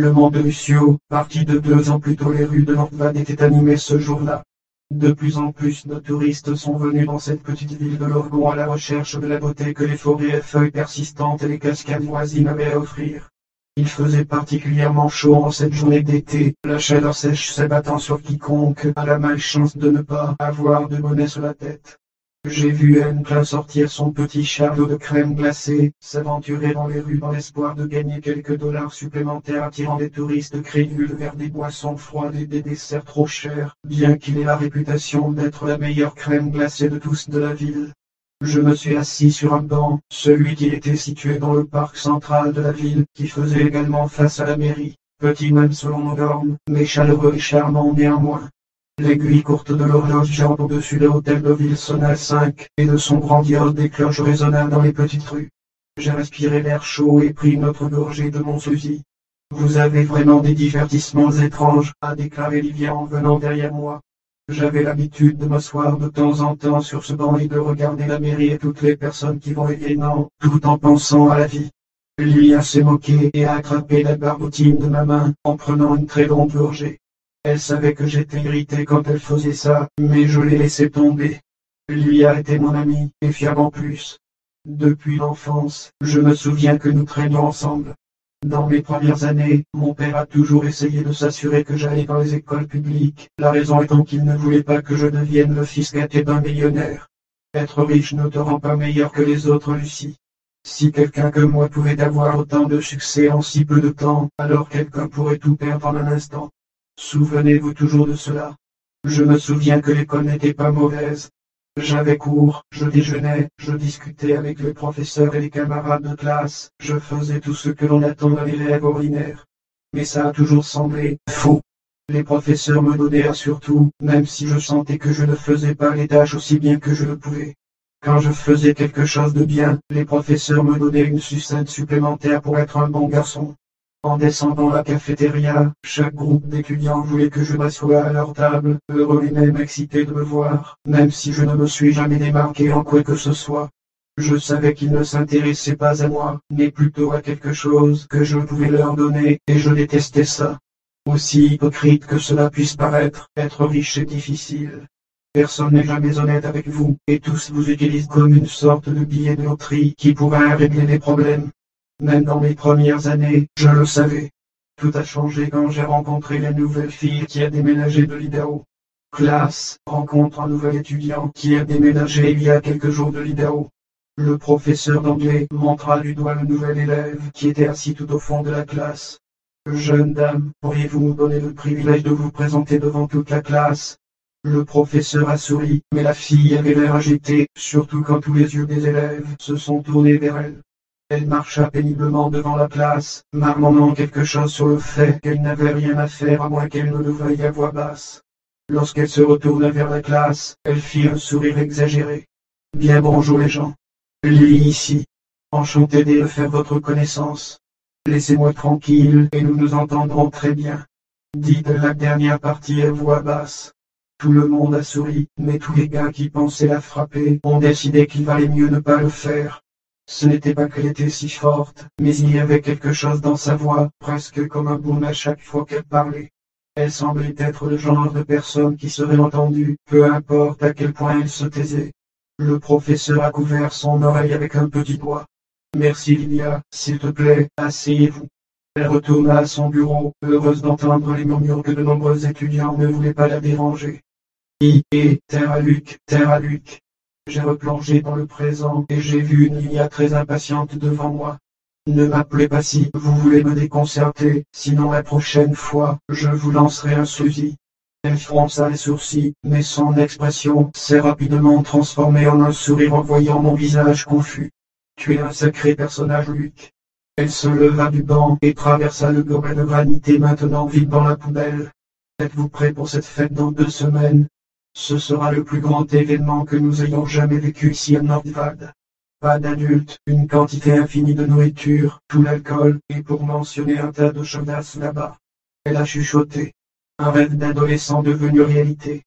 Le Mont de Lucio, parti de deux ans plus tôt les rues de Nordvad étaient animées ce jour-là. De plus en plus de touristes sont venus dans cette petite ville de l'Orgon à la recherche de la beauté que les forêts à feuilles persistantes et les cascades voisines avaient à offrir. Il faisait particulièrement chaud en cette journée d'été, la chaleur sèche s'abattant sur quiconque a la malchance de ne pas avoir de bonnet sur la tête. J'ai vu Klein sortir son petit chariot de crème glacée, s'aventurer dans les rues dans l'espoir de gagner quelques dollars supplémentaires attirant des touristes crédules vers des boissons froides et des desserts trop chers, bien qu'il ait la réputation d'être la meilleure crème glacée de tous de la ville. Je me suis assis sur un banc, celui qui était situé dans le parc central de la ville, qui faisait également face à la mairie. Petit même selon nos normes, mais chaleureux et charmant néanmoins. L'aiguille courte de l'horloge jambe au-dessus de l'hôtel de ville sonna cinq, et de son grandiose des cloches résonna dans les petites rues. J'ai respiré l'air chaud et pris notre gorgée de mon fusil. Vous avez vraiment des divertissements étranges, a déclaré Livia en venant derrière moi. J'avais l'habitude de m'asseoir de temps en temps sur ce banc et de regarder la mairie et toutes les personnes qui vont et viennent, tout en pensant à la vie. Livia s'est moquée et a attrapé la barbotine de ma main, en prenant une très longue gorgée. Elle savait que j'étais irrité quand elle faisait ça, mais je l'ai laissé tomber. Lui a été mon ami, et fiable en plus. Depuis l'enfance, je me souviens que nous traînions ensemble. Dans mes premières années, mon père a toujours essayé de s'assurer que j'allais dans les écoles publiques, la raison étant qu'il ne voulait pas que je devienne le fils gâté d'un millionnaire. Être riche ne te rend pas meilleur que les autres, Lucie. Si quelqu'un comme moi pouvait avoir autant de succès en si peu de temps, alors quelqu'un pourrait tout perdre en un instant. Souvenez-vous toujours de cela. Je me souviens que l'école n'était pas mauvaise. J'avais cours, je déjeunais, je discutais avec le professeur et les camarades de classe, je faisais tout ce que l'on attend d'un élève ordinaire. Mais ça a toujours semblé faux. Les professeurs me donnaient surtout, même si je sentais que je ne faisais pas les tâches aussi bien que je le pouvais. Quand je faisais quelque chose de bien, les professeurs me donnaient une sucette supplémentaire pour être un bon garçon. En descendant la cafétéria, chaque groupe d'étudiants voulait que je m'assoie à leur table, heureux et même excités de me voir, même si je ne me suis jamais démarqué en quoi que ce soit. Je savais qu'ils ne s'intéressaient pas à moi, mais plutôt à quelque chose que je pouvais leur donner, et je détestais ça. Aussi hypocrite que cela puisse paraître, être riche est difficile. Personne n'est jamais honnête avec vous, et tous vous utilisent comme une sorte de billet de loterie qui pourrait régler les problèmes. Même dans mes premières années, je le savais. Tout a changé quand j'ai rencontré la nouvelle fille qui a déménagé de l'Idaho. Classe, rencontre un nouvel étudiant qui a déménagé il y a quelques jours de l'Idaho. Le professeur d'anglais montra du doigt le nouvel élève qui était assis tout au fond de la classe. Jeune dame, pourriez-vous nous donner le privilège de vous présenter devant toute la classe? Le professeur a souri, mais la fille avait l'air agitée, surtout quand tous les yeux des élèves se sont tournés vers elle. Elle marcha péniblement devant la classe, marmonnant quelque chose sur le fait qu'elle n'avait rien à faire à moins qu'elle ne le veuille à voix basse. Lorsqu'elle se retourna vers la classe, elle fit un sourire exagéré. Bien bonjour les gens. Lily ici. Enchanté de faire votre connaissance. Laissez-moi tranquille et nous nous entendrons très bien. Dit la dernière partie à voix basse. Tout le monde a souri, mais tous les gars qui pensaient la frapper ont décidé qu'il valait mieux ne pas le faire. Ce n'était pas qu'elle était si forte, mais il y avait quelque chose dans sa voix, presque comme un boom à chaque fois qu'elle parlait. Elle semblait être le genre de personne qui serait entendue, peu importe à quel point elle se taisait. Le professeur a couvert son oreille avec un petit doigt. Merci Lydia, s'il te plaît, asseyez-vous. Elle retourna à son bureau, heureuse d'entendre les murmures que de nombreux étudiants ne voulaient pas la déranger. I, et, terre à Luc, terre à Luc, j'ai replongé dans le présent et j'ai vu une Lilia très impatiente devant moi. Ne m'appelez pas si vous voulez me déconcerter, sinon la prochaine fois, je vous lancerai un fusil. Elle fronça les sourcils, mais son expression s'est rapidement transformée en un sourire en voyant mon visage confus. Tu es un sacré personnage, Luc. Elle se leva du banc et traversa le gobelet de granité maintenant vide dans la poubelle. Êtes-vous prêt pour cette fête dans deux semaines? Ce sera le plus grand événement que nous ayons jamais vécu ici à Nordvad. Pas d'adultes, une quantité infinie de nourriture, tout l'alcool, et pour mentionner un tas de chaudasses là-bas. Elle a chuchoté. Un rêve d'adolescent devenu réalité.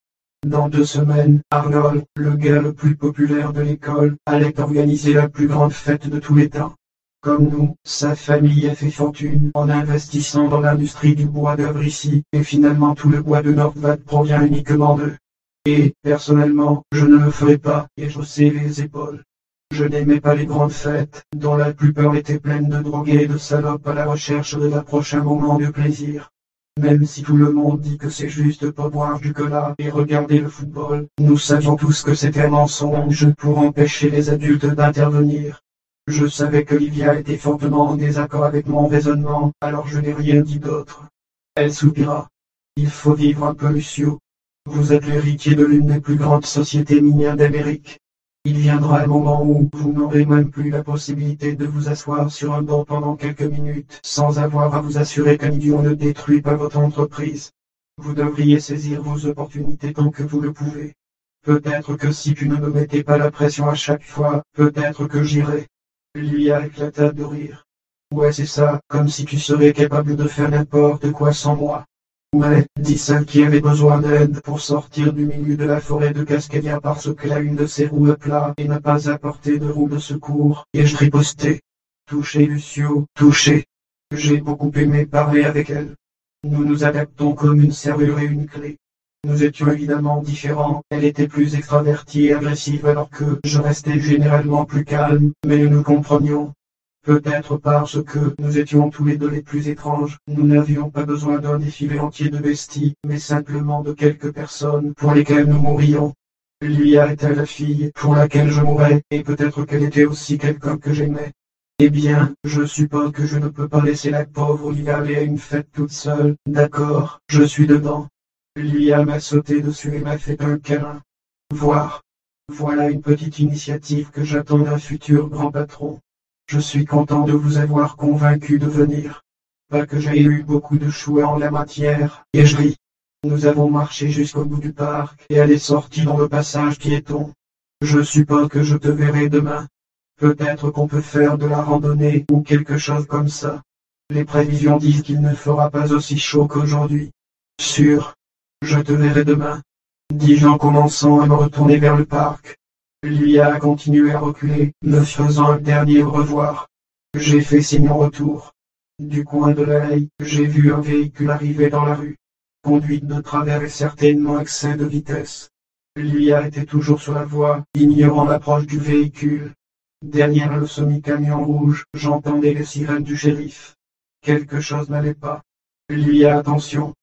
Dans deux semaines, Arnold, le gars le plus populaire de l'école, allait organiser la plus grande fête de tous les temps. Comme nous, sa famille a fait fortune en investissant dans l'industrie du bois d'œuvre ici, et finalement tout le bois de Nordvad provient uniquement d'eux. Et, personnellement, je ne le ferai pas, et je les épaules. Je n'aimais pas les grandes fêtes, dont la plupart étaient pleines de drogués et de salopes à la recherche de la prochain moment de plaisir. Même si tout le monde dit que c'est juste pour boire du cola et regarder le football, nous savions tous que c'était un mensonge pour empêcher les adultes d'intervenir. Je savais que Livia était fortement en désaccord avec mon raisonnement, alors je n'ai rien dit d'autre. Elle soupira. Il faut vivre un peu, Lucio. Vous êtes l'héritier de l'une des plus grandes sociétés minières d'Amérique. Il viendra un moment où vous n'aurez même plus la possibilité de vous asseoir sur un banc pendant quelques minutes sans avoir à vous assurer qu'un idiot ne détruit pas votre entreprise. Vous devriez saisir vos opportunités tant que vous le pouvez. Peut-être que si tu ne me mettais pas la pression à chaque fois, peut-être que j'irais. Lui a éclata de rire. Ouais c'est ça, comme si tu serais capable de faire n'importe quoi sans moi. Celle qui avait besoin d'aide pour sortir du milieu de la forêt de Cascadia parce qu'elle a une de ses roues plat et n'a pas apporté de roue de secours, et je ripostais. Touché Lucio, touché. J'ai beaucoup aimé parler avec elle. Nous nous adaptons comme une serrure et une clé. Nous étions évidemment différents, elle était plus extravertie et agressive alors que je restais généralement plus calme, mais nous nous comprenions. Peut-être parce que nous étions tous les deux les plus étranges, nous n'avions pas besoin d'un défilé entier de besties, mais simplement de quelques personnes pour lesquelles nous mourrions. Lia était la fille pour laquelle je mourrais, et peut-être qu'elle était aussi quelqu'un que j'aimais. Eh bien, je suppose que je ne peux pas laisser la pauvre Lia aller à une fête toute seule, d'accord, je suis dedans. Lia m'a sauté dessus et m'a fait un câlin. Voir. Voilà une petite initiative que j'attends d'un futur grand patron. Je suis content de vous avoir convaincu de venir. Pas que j'ai eu beaucoup de choix en la matière, et je ris. Nous avons marché jusqu'au bout du parc et elle est sortie dans le passage piéton. Je suppose que je te verrai demain. Peut-être qu'on peut faire de la randonnée ou quelque chose comme ça. Les prévisions disent qu'il ne fera pas aussi chaud qu'aujourd'hui. Sûr. Je te verrai demain. Dis-je en commençant à me retourner vers le parc. Lui a continué à reculer, me faisant un dernier revoir. J'ai fait signe en retour. Du coin de l'œil, j'ai vu un véhicule arriver dans la rue. Conduite de travers et certainement excès de vitesse. Lia était toujours sur la voie, ignorant l'approche du véhicule. Derrière le semi-camion rouge, j'entendais les sirènes du shérif. Quelque chose n'allait pas. Lia attention.